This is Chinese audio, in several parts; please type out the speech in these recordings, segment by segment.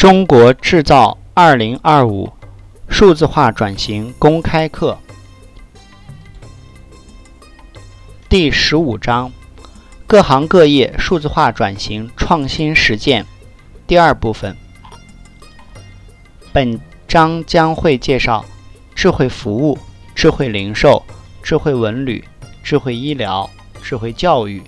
中国制造二零二五数字化转型公开课第十五章：各行各业数字化转型创新实践第二部分。本章将会介绍智慧服务、智慧零售、智慧文旅、智慧医疗、智慧教育、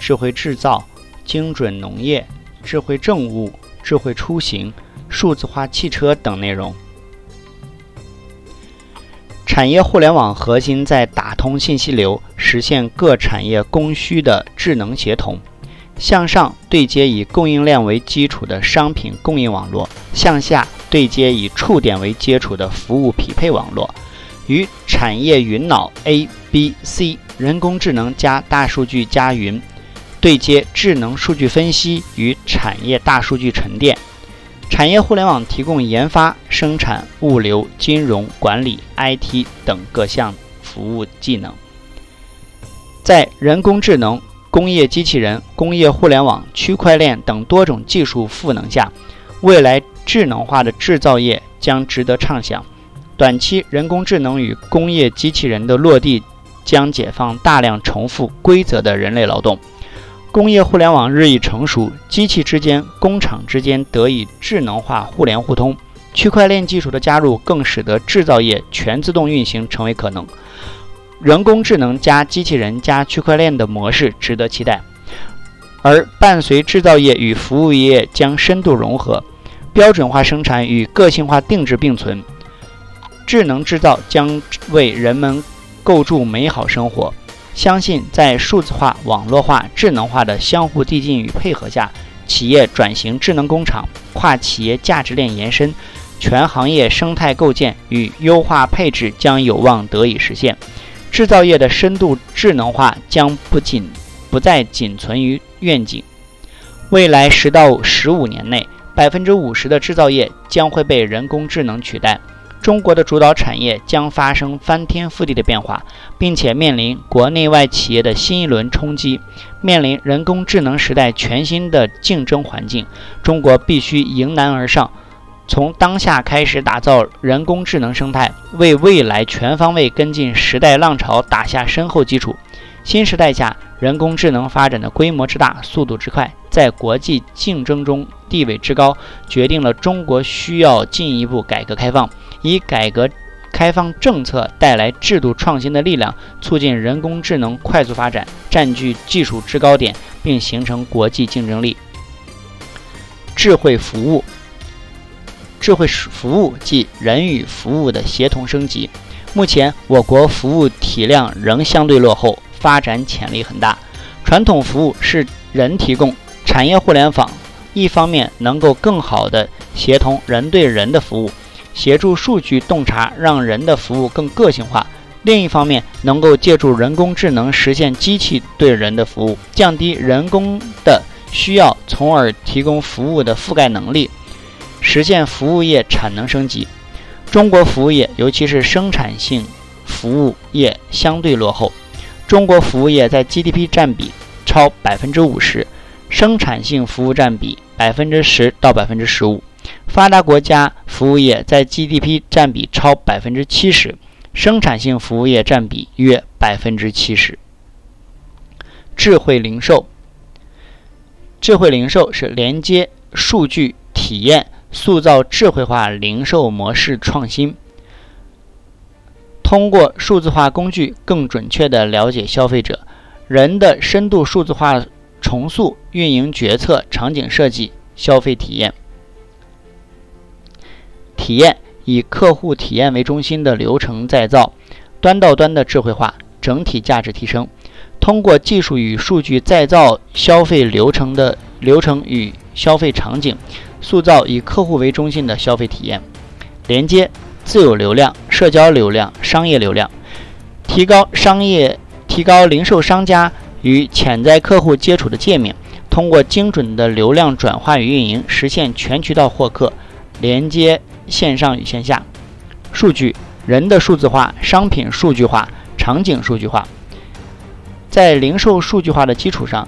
智慧制造、精准农业、智慧政务。智慧出行、数字化汽车等内容。产业互联网核心在打通信息流，实现各产业供需的智能协同；向上对接以供应链为基础的商品供应网络，向下对接以触点为基础的服务匹配网络。与产业云脑 A、B、C 人工智能加大数据加云。对接智能数据分析与产业大数据沉淀，产业互联网提供研发、生产、物流、金融管理、IT 等各项服务技能。在人工智能、工业机器人、工业互联网、区块链等多种技术赋能下，未来智能化的制造业将值得畅想。短期人工智能与工业机器人的落地，将解放大量重复规则的人类劳动。工业互联网日益成熟，机器之间、工厂之间得以智能化互联互通。区块链技术的加入，更使得制造业全自动运行成为可能。人工智能加机器人加区块链的模式值得期待。而伴随制造业与服务业将深度融合，标准化生产与个性化定制并存，智能制造将为人们构筑美好生活。相信在数字化、网络化、智能化的相互递进与配合下，企业转型智能工厂、跨企业价值链延伸、全行业生态构建与优化配置将有望得以实现。制造业的深度智能化将不仅不再仅存于愿景，未来十到十五年内，百分之五十的制造业将会被人工智能取代。中国的主导产业将发生翻天覆地的变化，并且面临国内外企业的新一轮冲击，面临人工智能时代全新的竞争环境。中国必须迎难而上，从当下开始打造人工智能生态，为未来全方位跟进时代浪潮打下深厚基础。新时代下，人工智能发展的规模之大、速度之快，在国际竞争中地位之高，决定了中国需要进一步改革开放。以改革开放政策带来制度创新的力量，促进人工智能快速发展，占据技术制高点，并形成国际竞争力。智慧服务，智慧服务即人与服务的协同升级。目前，我国服务体量仍相对落后，发展潜力很大。传统服务是人提供，产业互联网一方面能够更好地协同人对人的服务。协助数据洞察，让人的服务更个性化；另一方面，能够借助人工智能实现机器对人的服务，降低人工的需要，从而提供服务的覆盖能力，实现服务业产能升级。中国服务业，尤其是生产性服务业相对落后，中国服务业在 GDP 占比超百分之五十，生产性服务占比百分之十到百分之十五。发达国家服务业在 GDP 占比超百分之七十，生产性服务业占比约百分之七十。智慧零售，智慧零售是连接数据体验，塑造智慧化零售模式创新。通过数字化工具，更准确地了解消费者，人的深度数字化重塑运营决策、场景设计、消费体验。体验以客户体验为中心的流程再造，端到端的智慧化，整体价值提升。通过技术与数据再造消费流程的流程与消费场景，塑造以客户为中心的消费体验。连接自有流量、社交流量、商业流量，提高商业提高零售商家与潜在客户接触的界面。通过精准的流量转化与运营，实现全渠道获客。连接。线上与线下，数据人的数字化，商品数据化，场景数据化，在零售数据化的基础上，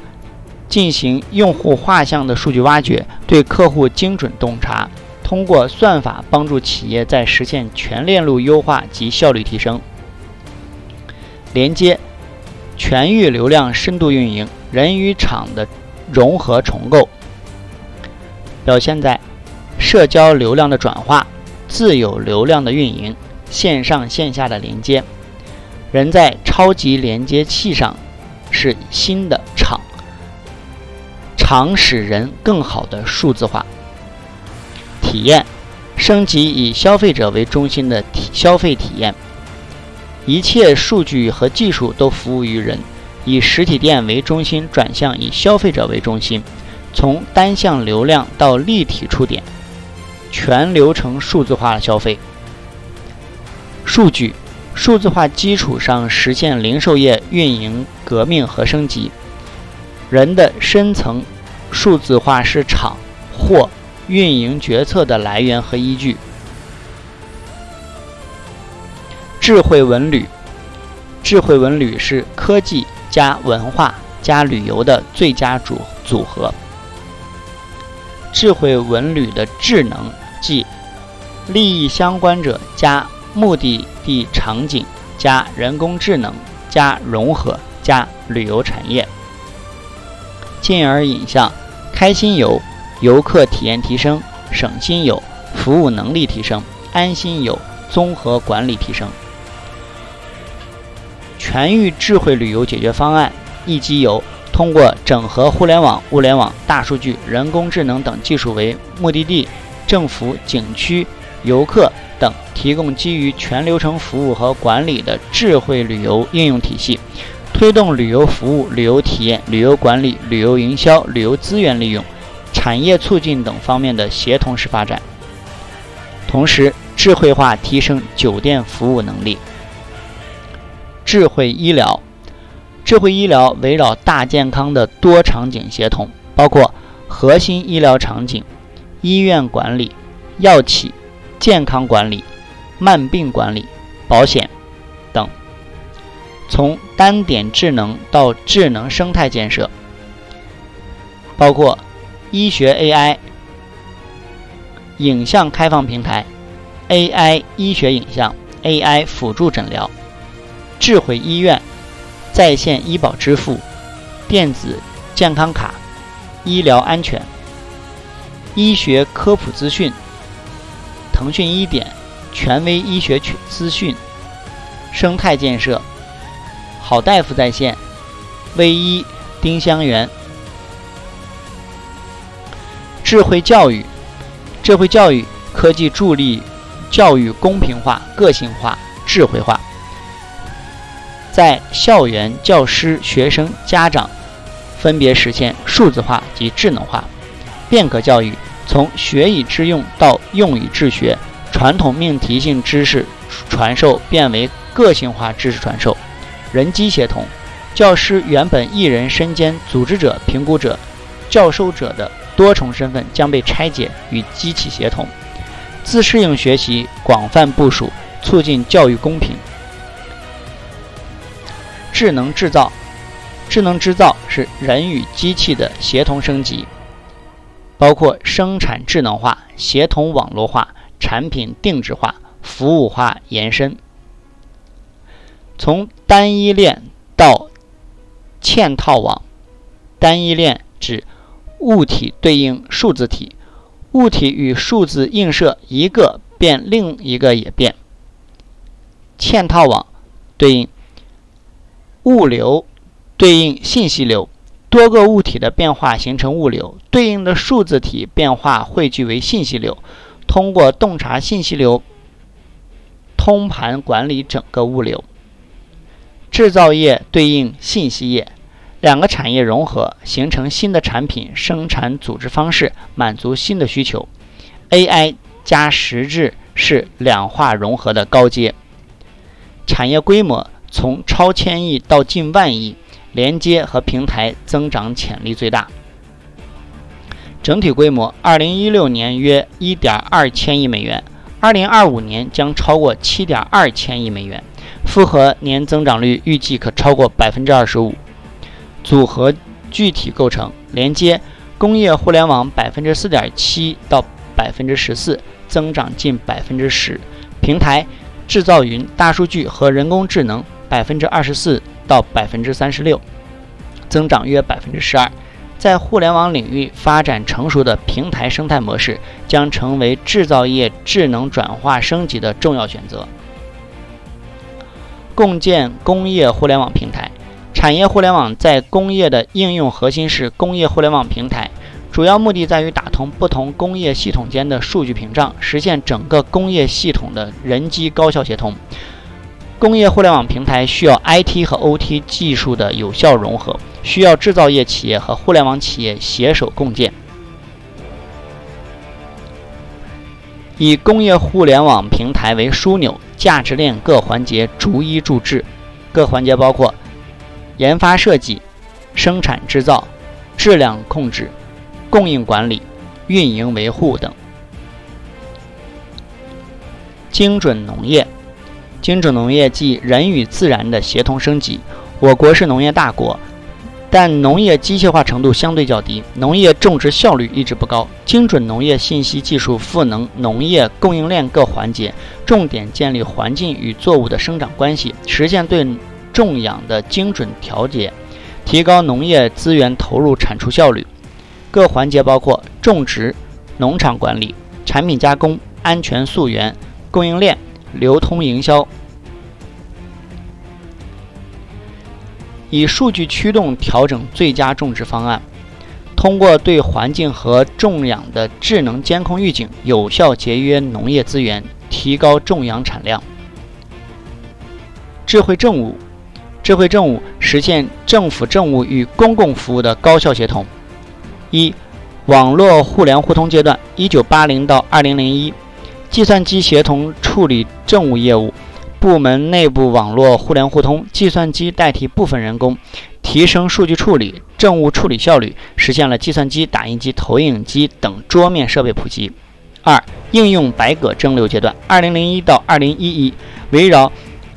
进行用户画像的数据挖掘，对客户精准洞察，通过算法帮助企业在实现全链路优化及效率提升。连接、全域流量深度运营、人与场的融合重构，表现在社交流量的转化、自有流量的运营、线上线下的连接。人在超级连接器上是新的场，场使人更好的数字化。体验升级以消费者为中心的体消费体验，一切数据和技术都服务于人，以实体店为中心转向以消费者为中心，从单向流量到立体触点，全流程数字化消费。数据数字化基础上实现零售业运营革命和升级，人的深层数字化是场或。运营决策的来源和依据。智慧文旅，智慧文旅是科技加文化加旅游的最佳组组合。智慧文旅的智能，即利益相关者加目的地场景加人工智能加融合加旅游产业，进而引向开心游。游客体验提升，省心游；服务能力提升，安心游；综合管理提升。全域智慧旅游解决方案一机游，通过整合互联网、物联网、大数据、人工智能等技术为目的地、政府、景区、游客等提供基于全流程服务和管理的智慧旅游应用体系，推动旅游服务、旅游体验、旅游管理、旅游营销、旅游资源利用。产业促进等方面的协同式发展，同时智慧化提升酒店服务能力。智慧医疗，智慧医疗围绕大健康的多场景协同，包括核心医疗场景、医院管理、药企、健康管理、慢病管理、保险等，从单点智能到智能生态建设，包括。医学 AI、影像开放平台、AI 医学影像、AI 辅助诊疗、智慧医院、在线医保支付、电子健康卡、医疗安全、医学科普资讯、腾讯医典、权威医学资讯、生态建设、好大夫在线、微医、丁香园。智慧教育，智慧教育科技助力教育公平化、个性化、智慧化，在校园、教师、学生、家长分别实现数字化及智能化。变革教育从学以致用到用以治学，传统命题性知识传授变为个性化知识传授。人机协同，教师原本一人身兼组织者、评估者、教授者的。多重身份将被拆解与机器协同，自适应学习广泛部署，促进教育公平。智能制造，智能制造是人与机器的协同升级，包括生产智能化、协同网络化、产品定制化、服务化延伸。从单一链到嵌套网，单一链指。物体对应数字体，物体与数字映射一个变另一个也变。嵌套网对应物流，对应信息流，多个物体的变化形成物流，对应的数字体变化汇聚为信息流，通过洞察信息流，通盘管理整个物流。制造业对应信息业。两个产业融合，形成新的产品生产组织方式，满足新的需求。AI 加实质是两化融合的高阶。产业规模从超千亿到近万亿，连接和平台增长潜力最大。整体规模，二零一六年约一点二千亿美元，二零二五年将超过七点二千亿美元，复合年增长率预计可超过百分之二十五。组合具体构成：连接工业互联网百分之四点七到百分之十四，增长近百分之十。平台、制造云、大数据和人工智能百分之二十四到百分之三十六，增长约百分之十二。在互联网领域发展成熟的平台生态模式，将成为制造业智能转化升级的重要选择。共建工业互联网平台，产业互联网在工业的应用核心是工业互联网平台，主要目的在于打通不同工业系统间的数据屏障，实现整个工业系统的人机高效协同。工业互联网平台需要 IT 和 OT 技术的有效融合，需要制造业企业和互联网企业携手共建。以工业互联网平台为枢纽，价值链各环节逐一注制。各环节包括研发设计、生产制造、质量控制、供应管理、运营维护等。精准农业。精准农业即人与自然的协同升级。我国是农业大国，但农业机械化程度相对较低，农业种植效率一直不高。精准农业信息技术赋能农业供应链各环节，重点建立环境与作物的生长关系，实现对种养的精准调节，提高农业资源投入产出效率。各环节包括种植、农场管理、产品加工、安全溯源、供应链。流通营销，以数据驱动调整最佳种植方案，通过对环境和种养的智能监控预警，有效节约农业资源，提高种养产量。智慧政务，智慧政务实现政府政务与公共服务的高效协同。一、网络互联互通阶段，一九八零到二零零一。计算机协同处理政务业务，部门内部网络互联互通，计算机代替部分人工，提升数据处理、政务处理效率，实现了计算机、打印机、投影机等桌面设备普及。二、应用百舸争流阶段，二零零一到二零一一，围绕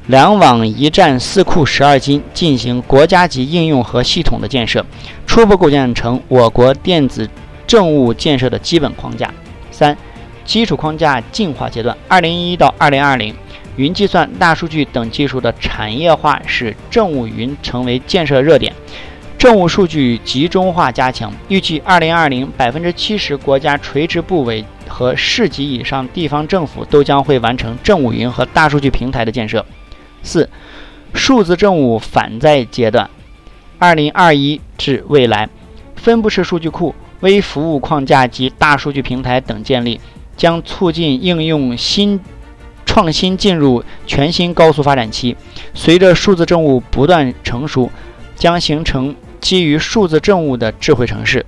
两网一站四库十二金进行国家级应用和系统的建设，初步构建成我国电子政务建设的基本框架。三。基础框架进化阶段，二零一一到二零二零，云计算、大数据等技术的产业化使政务云成为建设热点，政务数据集中化加强。预计二零二零，百分之七十国家垂直部委和市级以上地方政府都将会完成政务云和大数据平台的建设。四、数字政务反在阶段，二零二一至未来，分布式数据库、微服务框架及大数据平台等建立。将促进应用新创新进入全新高速发展期。随着数字政务不断成熟，将形成基于数字政务的智慧城市。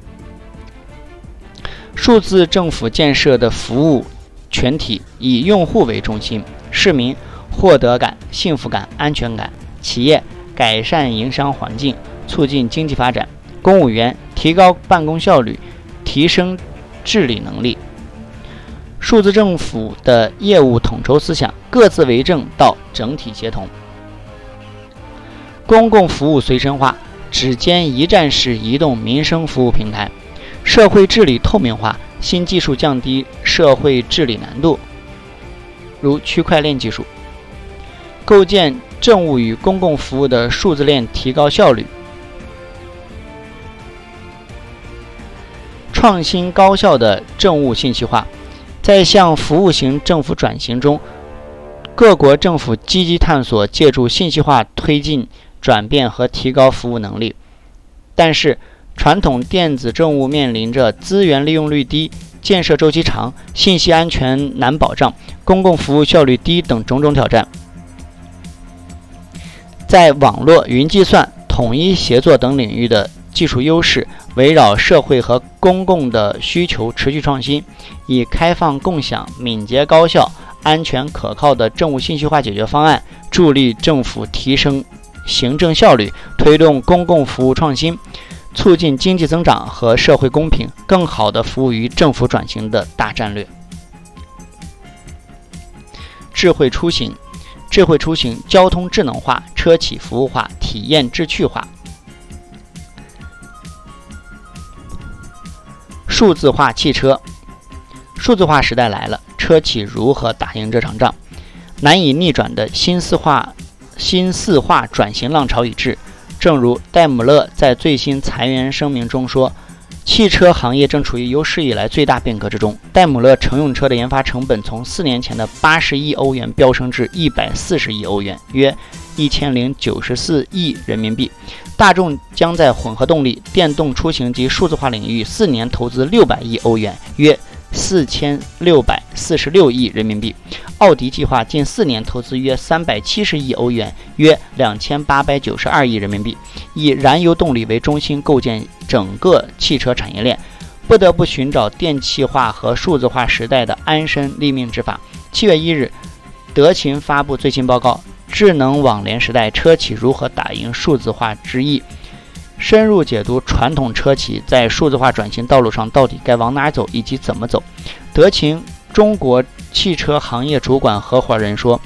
数字政府建设的服务全体以用户为中心，市民获得感、幸福感、安全感；企业改善营商环境，促进经济发展；公务员提高办公效率，提升治理能力。数字政府的业务统筹思想，各自为政到整体协同。公共服务随身化，指尖一站式移动民生服务平台。社会治理透明化，新技术降低社会治理难度，如区块链技术。构建政务与公共服务的数字链，提高效率。创新高效的政务信息化。在向服务型政府转型中，各国政府积极探索借助信息化推进转变和提高服务能力。但是，传统电子政务面临着资源利用率低、建设周期长、信息安全难保障、公共服务效率低等种种挑战。在网络、云计算、统一协作等领域的技术优势。围绕社会和公共的需求持续创新，以开放、共享、敏捷、高效、安全、可靠的政务信息化解决方案，助力政府提升行政效率，推动公共服务创新，促进经济增长和社会公平，更好地服务于政府转型的大战略。智慧出行，智慧出行，交通智能化，车企服务化，体验智趣化。数字化汽车，数字化时代来了，车企如何打赢这场仗？难以逆转的新四化、新四化转型浪潮已至。正如戴姆勒在最新裁员声明中说。汽车行业正处于有史以来最大变革之中。戴姆勒乘用车的研发成本从四年前的八十亿欧元飙升至一百四十亿欧元，约一千零九十四亿人民币。大众将在混合动力、电动出行及数字化领域四年投资六百亿欧元，约。四千六百四十六亿人民币，奥迪计划近四年投资约三百七十亿欧元，约两千八百九十二亿人民币，以燃油动力为中心构建整个汽车产业链，不得不寻找电气化和数字化时代的安身立命之法。七月一日，德勤发布最新报告：智能网联时代，车企如何打赢数字化之役？深入解读传统车企在数字化转型道路上到底该往哪走以及怎么走。德勤中国汽车行业主管合伙人说：“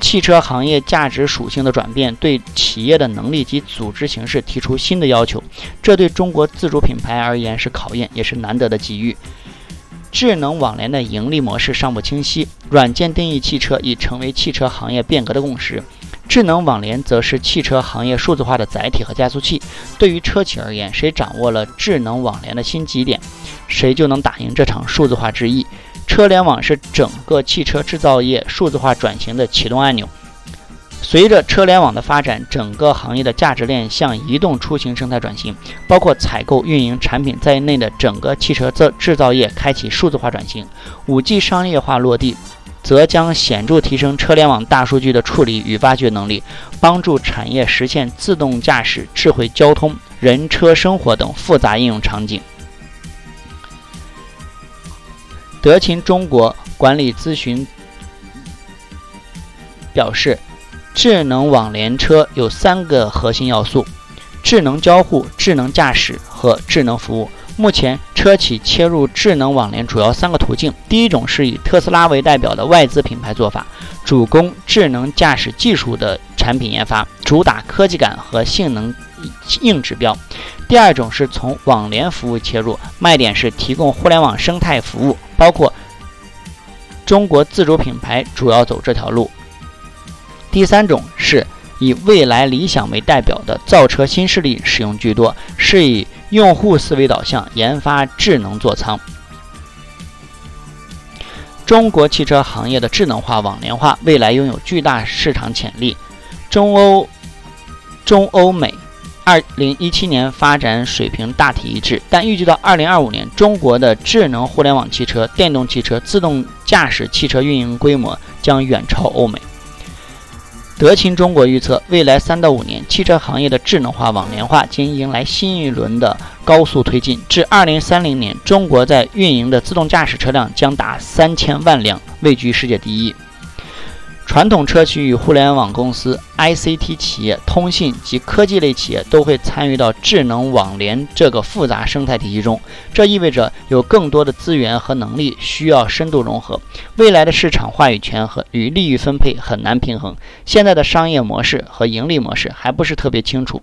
汽车行业价值属性的转变对企业的能力及组织形式提出新的要求，这对中国自主品牌而言是考验，也是难得的机遇。智能网联的盈利模式尚不清晰，软件定义汽车已成为汽车行业变革的共识。”智能网联则是汽车行业数字化的载体和加速器。对于车企而言，谁掌握了智能网联的新极点，谁就能打赢这场数字化之役。车联网是整个汽车制造业数字化转型的启动按钮。随着车联网的发展，整个行业的价值链向移动出行生态转型，包括采购、运营、产品在内的整个汽车制制造业开启数字化转型。五 G 商业化落地。则将显著提升车联网大数据的处理与挖掘能力，帮助产业实现自动驾驶、智慧交通、人车生活等复杂应用场景。德勤中国管理咨询表示，智能网联车有三个核心要素：智能交互、智能驾驶和智能服务。目前，车企切入智能网联主要三个途径。第一种是以特斯拉为代表的外资品牌做法，主攻智能驾驶技术的产品研发，主打科技感和性能硬指标。第二种是从网联服务切入，卖点是提供互联网生态服务，包括中国自主品牌主要走这条路。第三种是以未来理想为代表的造车新势力使用居多，是以。用户思维导向，研发智能座舱。中国汽车行业的智能化、网联化未来拥有巨大市场潜力。中欧、中欧美，二零一七年发展水平大体一致，但预计到二零二五年，中国的智能互联网汽车、电动汽车、自动驾驶汽车运营规模将远超欧美。德勤中国预测，未来三到五年，汽车行业的智能化、网联化将迎来新一轮的高速推进。至二零三零年，中国在运营的自动驾驶车辆将达三千万辆，位居世界第一。传统车企与互联网公司、ICT 企业、通信及科技类企业都会参与到智能网联这个复杂生态体系中，这意味着有更多的资源和能力需要深度融合。未来的市场话语权和与利益分配很难平衡。现在的商业模式和盈利模式还不是特别清楚。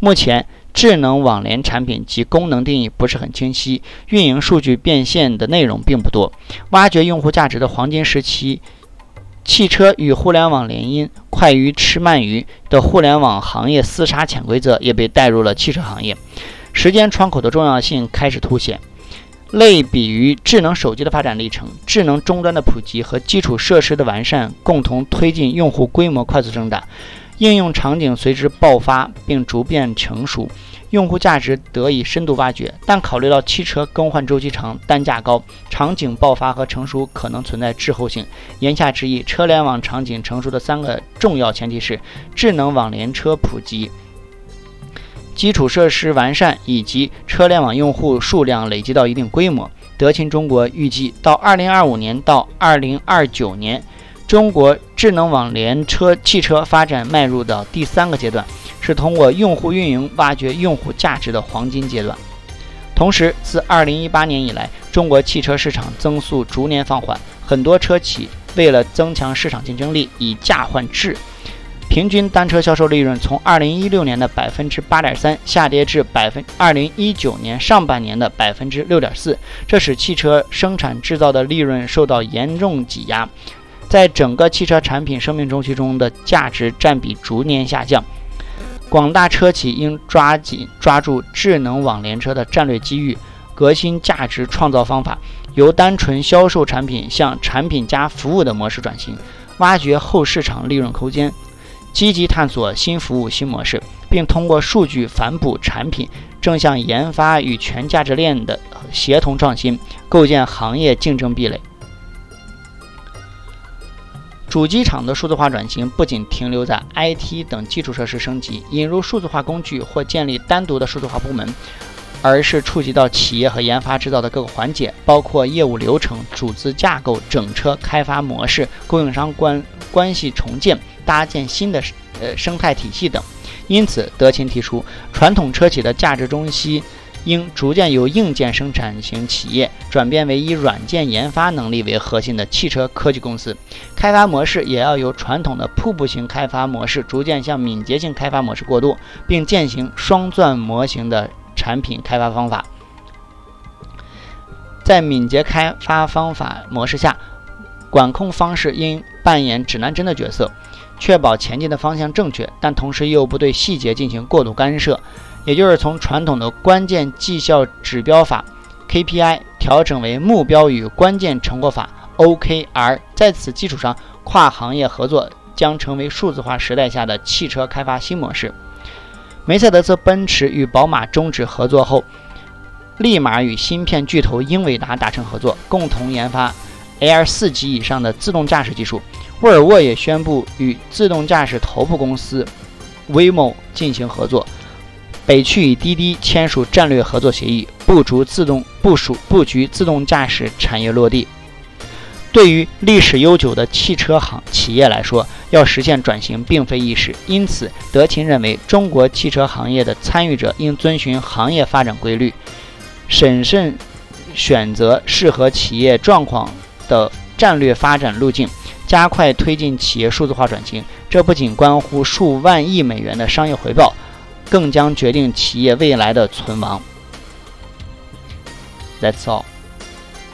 目前，智能网联产品及功能定义不是很清晰，运营数据变现的内容并不多。挖掘用户价值的黄金时期。汽车与互联网联姻，快鱼吃慢鱼的互联网行业厮杀潜规则也被带入了汽车行业。时间窗口的重要性开始凸显。类比于智能手机的发展历程，智能终端的普及和基础设施的完善，共同推进用户规模快速增长，应用场景随之爆发并逐渐成熟。用户价值得以深度挖掘，但考虑到汽车更换周期长、单价高，场景爆发和成熟可能存在滞后性。言下之意，车联网场景成熟的三个重要前提是：智能网联车普及、基础设施完善以及车联网用户数量累积到一定规模。德勤中国预计，到2025年到2029年，中国智能网联车汽车发展迈入到第三个阶段。是通过用户运营挖掘用户价值的黄金阶段。同时，自2018年以来，中国汽车市场增速逐年放缓，很多车企为了增强市场竞争力，以价换质，平均单车销售利润从2016年的百分之八点三下跌至百分2019年上半年的百分之六点四，这使汽车生产制造的利润受到严重挤压，在整个汽车产品生命周期中的价值占比逐年下降。广大车企应抓紧抓住智能网联车的战略机遇，革新价值创造方法，由单纯销售产品向产品加服务的模式转型。挖掘后市场利润空间，积极探索新服务新模式，并通过数据反哺产品，正向研发与全价值链的协同创新，构建行业竞争壁垒。主机厂的数字化转型不仅停留在 IT 等基础设施升级、引入数字化工具或建立单独的数字化部门。而是触及到企业和研发制造的各个环节，包括业务流程、组织架构、整车开发模式、供应商关关系重建、搭建新的呃生态体系等。因此，德勤提出，传统车企的价值中心应逐渐由硬件生产型企业转变为以软件研发能力为核心的汽车科技公司，开发模式也要由传统的瀑布型开发模式逐渐向敏捷性开发模式过渡，并践行双钻模型的。产品开发方法，在敏捷开发方法模式下，管控方式应扮演指南针的角色，确保前进的方向正确，但同时又不对细节进行过度干涉。也就是从传统的关键绩效指标法 （KPI） 调整为目标与关键成果法 （OKR）。在此基础上，跨行业合作将成为数字化时代下的汽车开发新模式。梅赛德斯奔驰与宝马终止合作后，立马与芯片巨头英伟达达成合作，共同研发 L 四级以上的自动驾驶技术。沃尔沃也宣布与自动驾驶头部公司 Waymo 进行合作，北汽与滴滴签署战略合作协议，部署自动部署布局自动驾驶产业落地。对于历史悠久的汽车行企业来说，要实现转型并非易事。因此，德勤认为，中国汽车行业的参与者应遵循行业发展规律，审慎选择适合企业状况的战略发展路径，加快推进企业数字化转型。这不仅关乎数万亿美元的商业回报，更将决定企业未来的存亡。That's all.